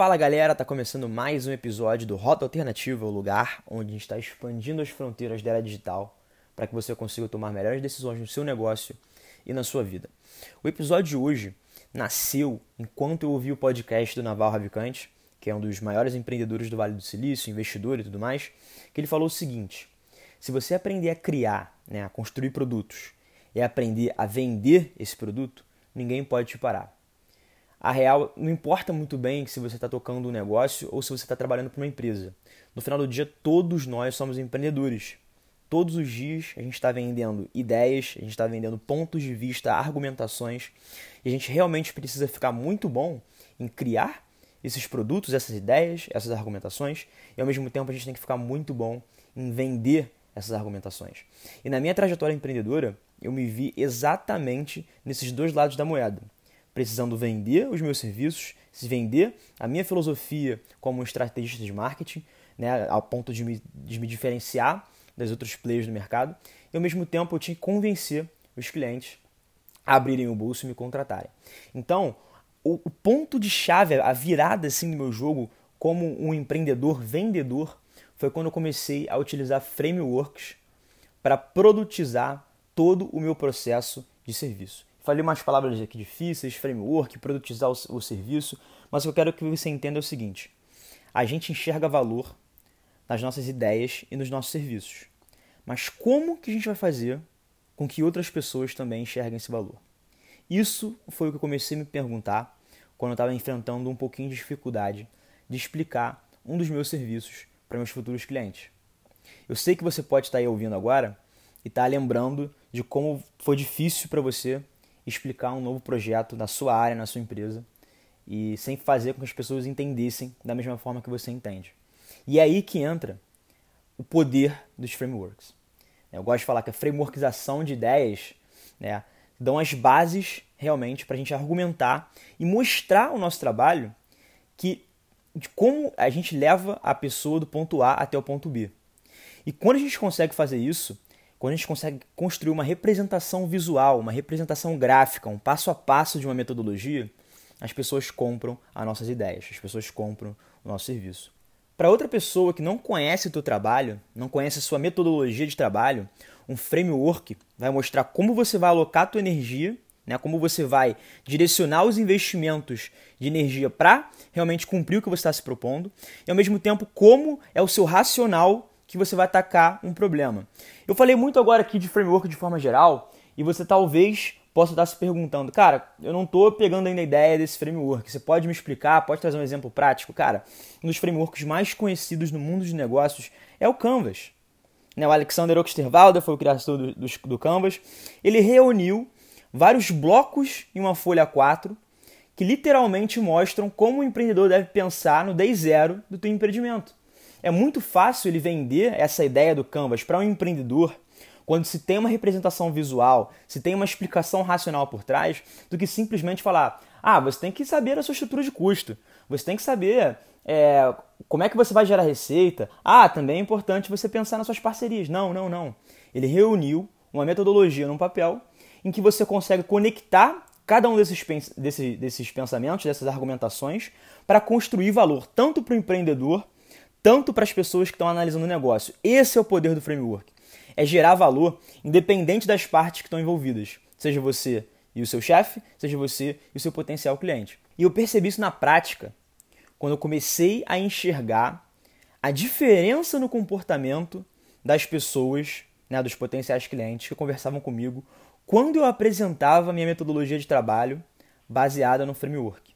Fala galera, tá começando mais um episódio do Rota Alternativa, o lugar onde a gente está expandindo as fronteiras da era digital para que você consiga tomar melhores decisões no seu negócio e na sua vida. O episódio de hoje nasceu enquanto eu ouvi o podcast do Naval Ravicante, que é um dos maiores empreendedores do Vale do Silício, investidor e tudo mais, que ele falou o seguinte: se você aprender a criar, né, a construir produtos e aprender a vender esse produto, ninguém pode te parar a real não importa muito bem se você está tocando um negócio ou se você está trabalhando para uma empresa. No final do dia, todos nós somos empreendedores. Todos os dias a gente está vendendo ideias, a gente está vendendo pontos de vista, argumentações, e a gente realmente precisa ficar muito bom em criar esses produtos, essas ideias, essas argumentações, e ao mesmo tempo a gente tem que ficar muito bom em vender essas argumentações. E na minha trajetória empreendedora, eu me vi exatamente nesses dois lados da moeda precisando vender os meus serviços, se vender a minha filosofia como estrategista de marketing, né, ao ponto de me, de me diferenciar das outros players do mercado, e ao mesmo tempo eu tinha que convencer os clientes a abrirem o bolso e me contratarem. Então, o, o ponto de chave, a virada assim do meu jogo como um empreendedor vendedor, foi quando eu comecei a utilizar frameworks para produtizar todo o meu processo de serviço. Falei umas palavras aqui difíceis, framework, produtizar o, o serviço, mas o que eu quero que você entenda é o seguinte: a gente enxerga valor nas nossas ideias e nos nossos serviços. Mas como que a gente vai fazer com que outras pessoas também enxerguem esse valor? Isso foi o que eu comecei a me perguntar quando eu estava enfrentando um pouquinho de dificuldade de explicar um dos meus serviços para meus futuros clientes. Eu sei que você pode estar aí ouvindo agora e estar tá lembrando de como foi difícil para você explicar um novo projeto na sua área, na sua empresa, e sem fazer com que as pessoas entendessem da mesma forma que você entende. E é aí que entra o poder dos frameworks. Eu gosto de falar que a frameworkização de ideias né, dão as bases realmente para a gente argumentar e mostrar o nosso trabalho que de como a gente leva a pessoa do ponto A até o ponto B. E quando a gente consegue fazer isso, quando a gente consegue construir uma representação visual, uma representação gráfica, um passo a passo de uma metodologia, as pessoas compram as nossas ideias, as pessoas compram o nosso serviço. Para outra pessoa que não conhece o teu trabalho, não conhece a sua metodologia de trabalho, um framework vai mostrar como você vai alocar a tua energia, né, como você vai direcionar os investimentos de energia para realmente cumprir o que você está se propondo, e ao mesmo tempo como é o seu racional que você vai atacar um problema. Eu falei muito agora aqui de framework de forma geral e você talvez possa estar se perguntando, cara, eu não estou pegando ainda a ideia desse framework. Você pode me explicar? Pode trazer um exemplo prático? Cara, um dos frameworks mais conhecidos no mundo de negócios é o Canvas. Né, o Alexander Osterwalder foi o criador do, do, do Canvas. Ele reuniu vários blocos em uma folha 4 que literalmente mostram como o empreendedor deve pensar no day zero do seu empreendimento. É muito fácil ele vender essa ideia do Canvas para um empreendedor quando se tem uma representação visual, se tem uma explicação racional por trás, do que simplesmente falar: ah, você tem que saber a sua estrutura de custo, você tem que saber é, como é que você vai gerar receita. Ah, também é importante você pensar nas suas parcerias. Não, não, não. Ele reuniu uma metodologia num papel em que você consegue conectar cada um desses, desses, desses pensamentos, dessas argumentações, para construir valor tanto para o empreendedor tanto para as pessoas que estão analisando o negócio. Esse é o poder do framework. É gerar valor independente das partes que estão envolvidas, seja você e o seu chefe, seja você e o seu potencial cliente. E eu percebi isso na prática quando eu comecei a enxergar a diferença no comportamento das pessoas, né, dos potenciais clientes que conversavam comigo quando eu apresentava minha metodologia de trabalho baseada no framework.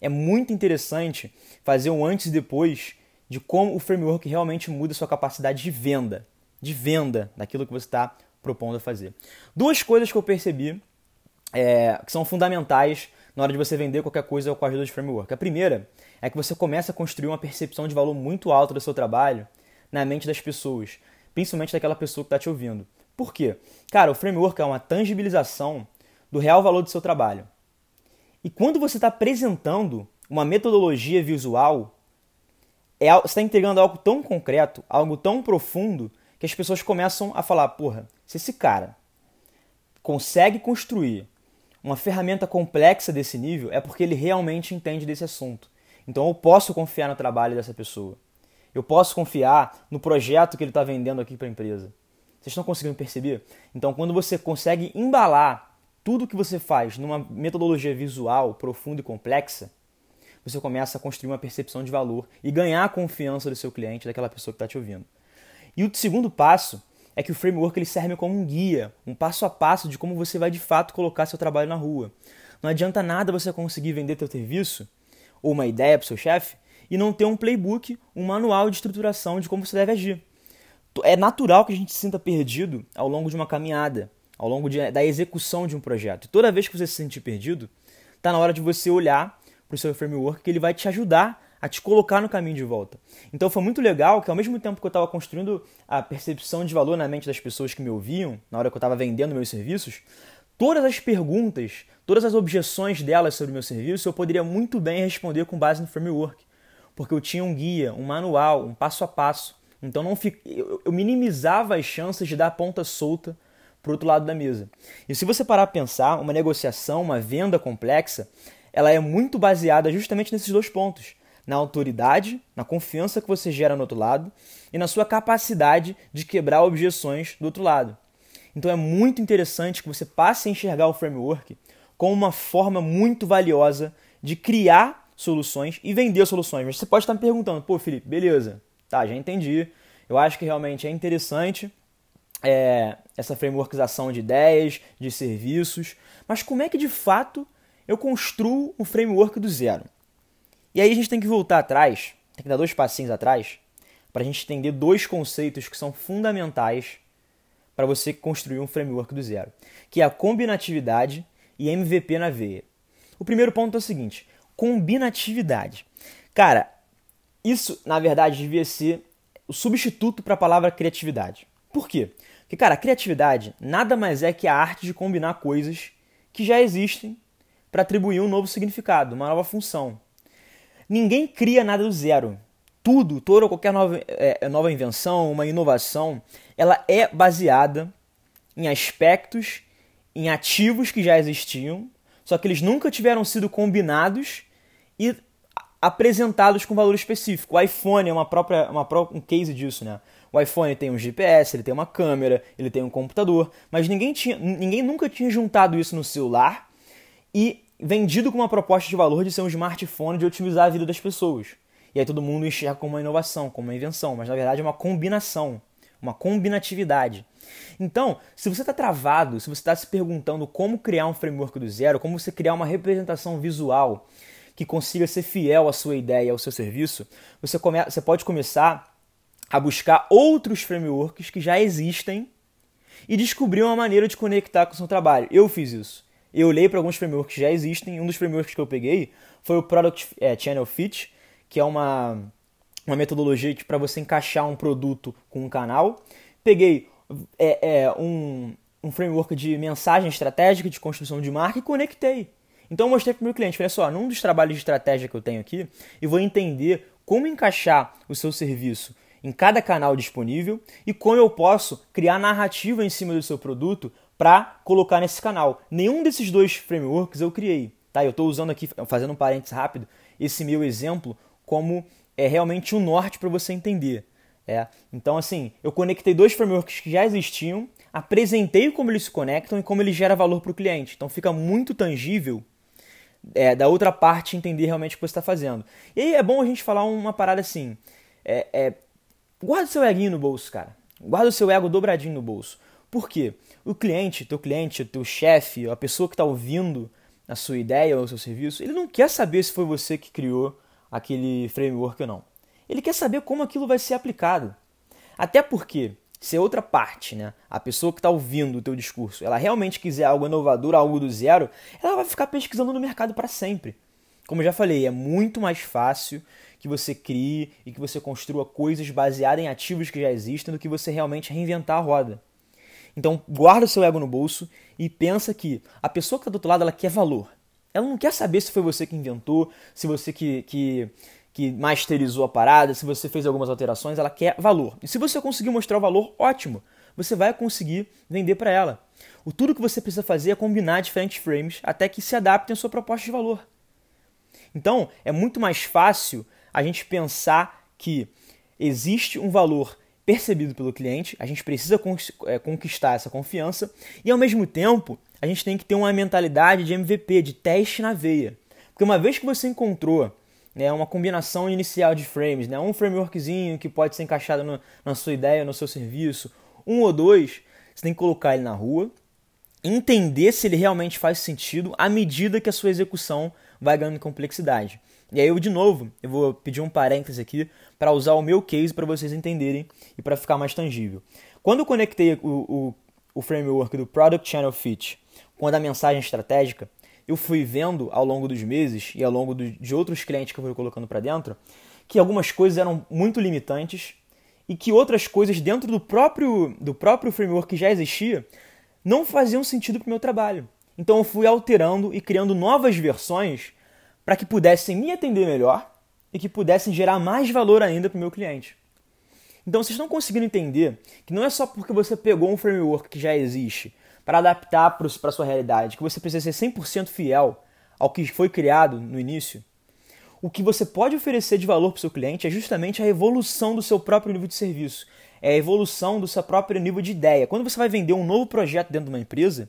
É muito interessante fazer um antes e depois de como o framework realmente muda sua capacidade de venda, de venda daquilo que você está propondo a fazer. Duas coisas que eu percebi é, que são fundamentais na hora de você vender qualquer coisa com a ajuda de framework. A primeira é que você começa a construir uma percepção de valor muito alta do seu trabalho na mente das pessoas, principalmente daquela pessoa que está te ouvindo. Por quê? Cara, o framework é uma tangibilização do real valor do seu trabalho. E quando você está apresentando uma metodologia visual é, você está entregando algo tão concreto, algo tão profundo, que as pessoas começam a falar: porra, se esse cara consegue construir uma ferramenta complexa desse nível, é porque ele realmente entende desse assunto. Então eu posso confiar no trabalho dessa pessoa. Eu posso confiar no projeto que ele está vendendo aqui para a empresa. Vocês estão conseguindo perceber? Então, quando você consegue embalar tudo que você faz numa metodologia visual profunda e complexa, você começa a construir uma percepção de valor e ganhar a confiança do seu cliente, daquela pessoa que está te ouvindo. E o segundo passo é que o framework ele serve como um guia, um passo a passo de como você vai de fato colocar seu trabalho na rua. Não adianta nada você conseguir vender seu serviço ou uma ideia para o seu chefe e não ter um playbook, um manual de estruturação de como você deve agir. É natural que a gente se sinta perdido ao longo de uma caminhada, ao longo de, da execução de um projeto. Toda vez que você se sentir perdido, está na hora de você olhar para o seu framework que ele vai te ajudar a te colocar no caminho de volta. Então foi muito legal que ao mesmo tempo que eu estava construindo a percepção de valor na mente das pessoas que me ouviam, na hora que eu estava vendendo meus serviços, todas as perguntas, todas as objeções delas sobre o meu serviço, eu poderia muito bem responder com base no framework, porque eu tinha um guia, um manual, um passo a passo. Então não fic... eu minimizava as chances de dar a ponta solta para outro lado da mesa. E se você parar a pensar, uma negociação, uma venda complexa, ela é muito baseada justamente nesses dois pontos na autoridade, na confiança que você gera no outro lado e na sua capacidade de quebrar objeções do outro lado. Então é muito interessante que você passe a enxergar o framework como uma forma muito valiosa de criar soluções e vender soluções. Mas você pode estar me perguntando, pô, Felipe, beleza, tá, já entendi. Eu acho que realmente é interessante é, essa frameworkização de ideias, de serviços, mas como é que de fato eu construo um framework do zero? E aí a gente tem que voltar atrás, tem que dar dois passinhos atrás, para a gente entender dois conceitos que são fundamentais para você construir um framework do zero, que é a combinatividade e MVP na veia. O primeiro ponto é o seguinte: combinatividade. Cara, isso na verdade devia ser o substituto para a palavra criatividade. Por quê? Porque, cara, criatividade nada mais é que a arte de combinar coisas que já existem para atribuir um novo significado, uma nova função. Ninguém cria nada do zero. Tudo, toda ou qualquer nova, é, é, nova invenção, uma inovação, ela é baseada em aspectos, em ativos que já existiam, só que eles nunca tiveram sido combinados e apresentados com valor específico. O iPhone é uma própria, uma própria, um case disso, né? O iPhone tem um GPS, ele tem uma câmera, ele tem um computador, mas ninguém, tinha, ninguém nunca tinha juntado isso no celular e vendido com uma proposta de valor de ser um smartphone de otimizar a vida das pessoas. E aí todo mundo enxerga como uma inovação, como uma invenção, mas na verdade é uma combinação, uma combinatividade. Então, se você está travado, se você está se perguntando como criar um framework do zero, como você criar uma representação visual que consiga ser fiel à sua ideia, ao seu serviço, você, come você pode começar a buscar outros frameworks que já existem e descobrir uma maneira de conectar com o seu trabalho. Eu fiz isso. Eu olhei para alguns frameworks que já existem. Um dos frameworks que eu peguei foi o Product é, Channel Fit, que é uma, uma metodologia para você encaixar um produto com um canal. Peguei é, é, um, um framework de mensagem estratégica, de construção de marca e conectei. Então eu mostrei para o meu cliente, falei só, num dos trabalhos de estratégia que eu tenho aqui, eu vou entender como encaixar o seu serviço em cada canal disponível e como eu posso criar narrativa em cima do seu produto para colocar nesse canal. Nenhum desses dois frameworks eu criei. Tá? Eu estou usando aqui, fazendo um parênteses rápido, esse meu exemplo como é realmente um norte para você entender. É. Então, assim, eu conectei dois frameworks que já existiam, apresentei como eles se conectam e como ele gera valor para o cliente. Então, fica muito tangível é, da outra parte entender realmente o que você está fazendo. E aí é bom a gente falar uma parada assim: é, é, guarda o seu eguinho no bolso, cara. Guarda o seu ego dobradinho no bolso. Por quê? O cliente, teu cliente, teu chefe, a pessoa que está ouvindo a sua ideia ou o seu serviço, ele não quer saber se foi você que criou aquele framework ou não. Ele quer saber como aquilo vai ser aplicado. Até porque, se a outra parte, né, a pessoa que está ouvindo o teu discurso, ela realmente quiser algo inovador, algo do zero, ela vai ficar pesquisando no mercado para sempre. Como eu já falei, é muito mais fácil que você crie e que você construa coisas baseadas em ativos que já existem do que você realmente reinventar a roda. Então, guarda o seu ego no bolso e pensa que a pessoa que está do outro lado ela quer valor. Ela não quer saber se foi você que inventou, se você que, que, que masterizou a parada, se você fez algumas alterações, ela quer valor. E se você conseguir mostrar o valor, ótimo, você vai conseguir vender para ela. O tudo que você precisa fazer é combinar diferentes frames até que se adaptem à sua proposta de valor. Então, é muito mais fácil a gente pensar que existe um valor percebido pelo cliente, a gente precisa é, conquistar essa confiança e, ao mesmo tempo, a gente tem que ter uma mentalidade de MVP, de teste na veia. Porque uma vez que você encontrou né, uma combinação inicial de frames, né, um frameworkzinho que pode ser encaixado no, na sua ideia, no seu serviço, um ou dois, você tem que colocar ele na rua, entender se ele realmente faz sentido à medida que a sua execução vai ganhando complexidade. E aí eu de novo, eu vou pedir um parêntese aqui para usar o meu case para vocês entenderem e para ficar mais tangível. Quando eu conectei o, o, o framework do Product Channel Fit com a da mensagem estratégica, eu fui vendo ao longo dos meses e ao longo do, de outros clientes que eu fui colocando para dentro que algumas coisas eram muito limitantes e que outras coisas dentro do próprio, do próprio framework que já existia não faziam sentido para o meu trabalho. Então eu fui alterando e criando novas versões para que pudessem me atender melhor e que pudessem gerar mais valor ainda para o meu cliente. Então vocês estão conseguindo entender que não é só porque você pegou um framework que já existe para adaptar para a sua realidade, que você precisa ser 100% fiel ao que foi criado no início. O que você pode oferecer de valor para o seu cliente é justamente a evolução do seu próprio nível de serviço, é a evolução do seu próprio nível de ideia. Quando você vai vender um novo projeto dentro de uma empresa,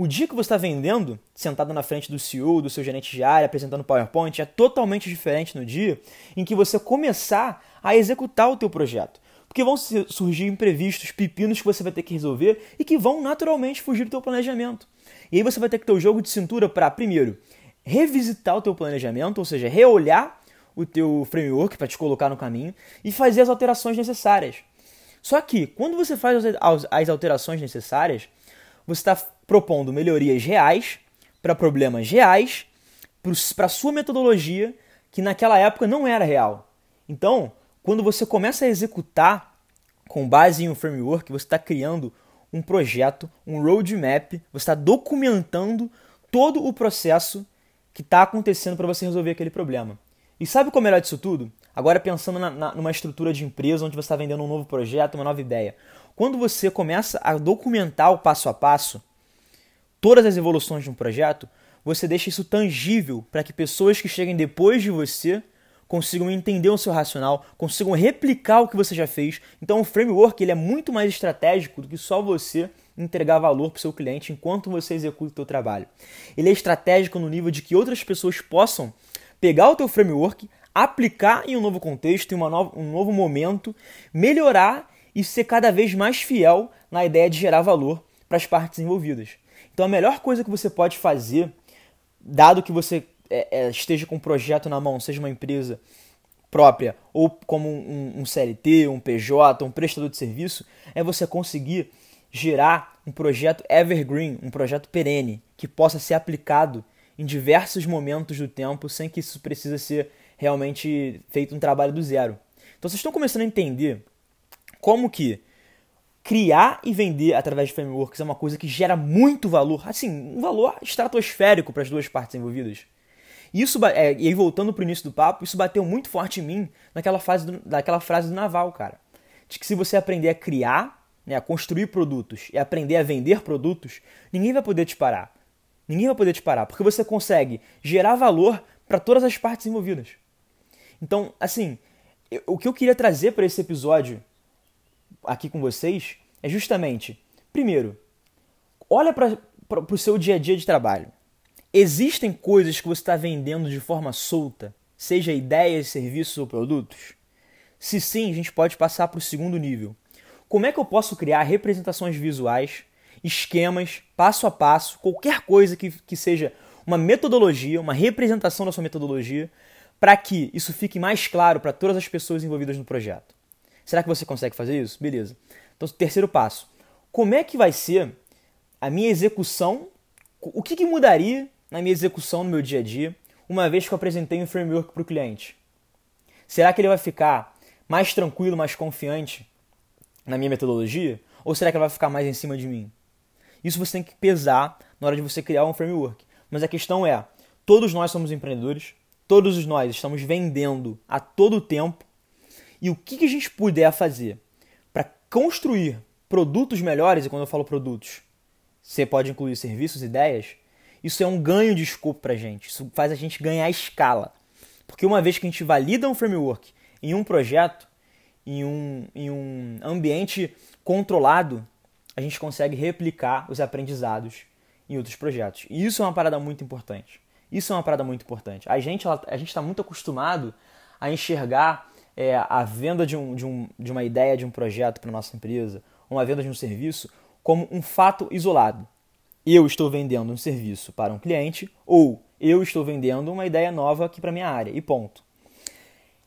o dia que você está vendendo, sentado na frente do CEO, do seu gerente de área, apresentando PowerPoint, é totalmente diferente no dia em que você começar a executar o teu projeto. Porque vão surgir imprevistos, pepinos que você vai ter que resolver e que vão naturalmente fugir do teu planejamento. E aí você vai ter que ter o jogo de cintura para, primeiro, revisitar o teu planejamento, ou seja, reolhar o teu framework para te colocar no caminho e fazer as alterações necessárias. Só que, quando você faz as alterações necessárias, você está propondo melhorias reais para problemas reais, para sua metodologia, que naquela época não era real. Então, quando você começa a executar com base em um framework, você está criando um projeto, um roadmap, você está documentando todo o processo que está acontecendo para você resolver aquele problema. E sabe é o melhor disso tudo? Agora pensando na, na, numa estrutura de empresa onde você está vendendo um novo projeto, uma nova ideia. Quando você começa a documentar o passo a passo, todas as evoluções de um projeto, você deixa isso tangível para que pessoas que cheguem depois de você consigam entender o seu racional, consigam replicar o que você já fez. Então o framework ele é muito mais estratégico do que só você entregar valor para o seu cliente enquanto você executa o seu trabalho. Ele é estratégico no nível de que outras pessoas possam pegar o teu framework, aplicar em um novo contexto, em nova, um novo momento, melhorar e ser cada vez mais fiel na ideia de gerar valor para as partes envolvidas. Então a melhor coisa que você pode fazer, dado que você é, é, esteja com um projeto na mão, seja uma empresa própria ou como um, um, CLT, um PJ, um prestador de serviço, é você conseguir gerar um projeto evergreen, um projeto perene, que possa ser aplicado em diversos momentos do tempo sem que isso precise ser realmente feito um trabalho do zero. Então vocês estão começando a entender como que criar e vender através de frameworks é uma coisa que gera muito valor, assim, um valor estratosférico para as duas partes envolvidas. Isso, é, e aí voltando para o início do papo, isso bateu muito forte em mim naquela, fase do, frase do Naval, cara. De que se você aprender a criar, né, a construir produtos e aprender a vender produtos, ninguém vai poder te parar. Ninguém vai poder te parar, porque você consegue gerar valor para todas as partes envolvidas. Então, assim, eu, o que eu queria trazer para esse episódio aqui com vocês é justamente, primeiro, olha para o seu dia a dia de trabalho. Existem coisas que você está vendendo de forma solta, seja ideias, serviços ou produtos? Se sim, a gente pode passar para o segundo nível. Como é que eu posso criar representações visuais, esquemas, passo a passo, qualquer coisa que, que seja uma metodologia, uma representação da sua metodologia, para que isso fique mais claro para todas as pessoas envolvidas no projeto? Será que você consegue fazer isso? Beleza. Então, terceiro passo. Como é que vai ser a minha execução? O que, que mudaria na minha execução no meu dia a dia, uma vez que eu apresentei um framework para o cliente? Será que ele vai ficar mais tranquilo, mais confiante na minha metodologia? Ou será que ele vai ficar mais em cima de mim? Isso você tem que pesar na hora de você criar um framework. Mas a questão é: todos nós somos empreendedores, todos nós estamos vendendo a todo tempo. E o que a gente puder fazer para construir produtos melhores, e quando eu falo produtos, você pode incluir serviços, ideias, isso é um ganho de escopo para a gente. Isso faz a gente ganhar escala. Porque uma vez que a gente valida um framework em um projeto, em um, em um ambiente controlado, a gente consegue replicar os aprendizados em outros projetos. E isso é uma parada muito importante. Isso é uma parada muito importante. A gente a gente está muito acostumado a enxergar é, a venda de, um, de, um, de uma ideia, de um projeto para nossa empresa, uma venda de um serviço, como um fato isolado. Eu estou vendendo um serviço para um cliente ou eu estou vendendo uma ideia nova aqui para minha área e ponto.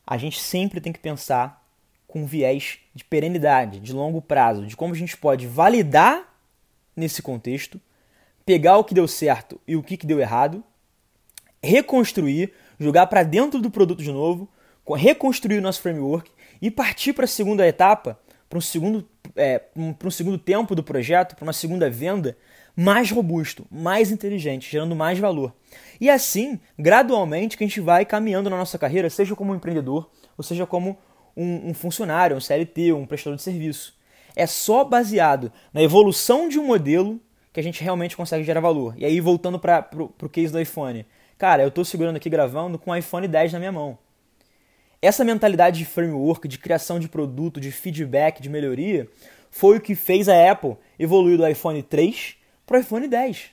A gente sempre tem que pensar com viés de perenidade, de longo prazo, de como a gente pode validar nesse contexto, pegar o que deu certo e o que deu errado, reconstruir, jogar para dentro do produto de novo, reconstruir o nosso framework e partir para a segunda etapa, para um segundo, é, para um segundo tempo do projeto, para uma segunda venda mais robusto, mais inteligente, gerando mais valor. E assim, gradualmente, que a gente vai caminhando na nossa carreira, seja como um empreendedor, ou seja como um, um funcionário, um CLT, um prestador de serviço. É só baseado na evolução de um modelo que a gente realmente consegue gerar valor. E aí, voltando para o case do iPhone. Cara, eu estou segurando aqui gravando com o iPhone 10 na minha mão. Essa mentalidade de framework, de criação de produto, de feedback, de melhoria, foi o que fez a Apple evoluir do iPhone 3 para o iPhone 10.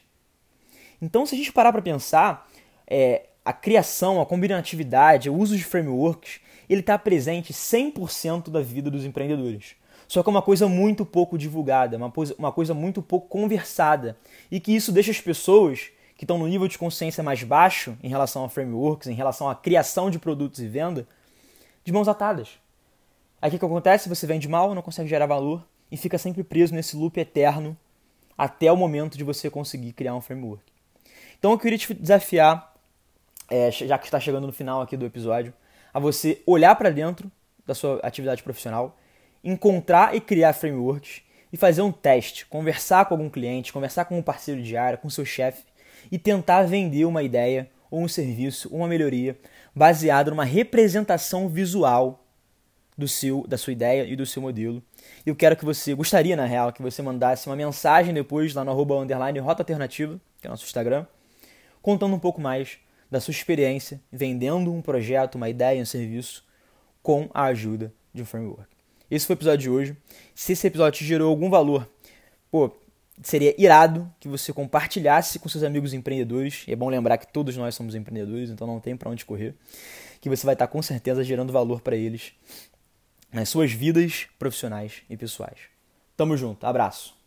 Então, se a gente parar para pensar, é, a criação, a combinatividade, o uso de frameworks, ele está presente 100% da vida dos empreendedores. Só que é uma coisa muito pouco divulgada, uma coisa, uma coisa muito pouco conversada. E que isso deixa as pessoas que estão no nível de consciência mais baixo em relação a frameworks, em relação à criação de produtos e venda, de mãos atadas. Aí o que, acontece? Você vende mal, não consegue gerar valor e fica sempre preso nesse loop eterno até o momento de você conseguir criar um framework. Então eu queria te desafiar, é, já que está chegando no final aqui do episódio, a você olhar para dentro da sua atividade profissional, encontrar e criar frameworks e fazer um teste, conversar com algum cliente, conversar com um parceiro de área, com seu chefe e tentar vender uma ideia ou um serviço, uma melhoria baseado numa representação visual do seu, da sua ideia e do seu modelo. Eu quero que você, gostaria na real, que você mandasse uma mensagem depois lá no arroba underline Rota Alternativa, que é o nosso Instagram, contando um pouco mais da sua experiência vendendo um projeto, uma ideia, um serviço com a ajuda de um framework. Esse foi o episódio de hoje. Se esse episódio te gerou algum valor, pô, seria irado que você compartilhasse com seus amigos empreendedores. E é bom lembrar que todos nós somos empreendedores, então não tem para onde correr. Que você vai estar com certeza gerando valor para eles nas suas vidas profissionais e pessoais. Tamo junto, abraço.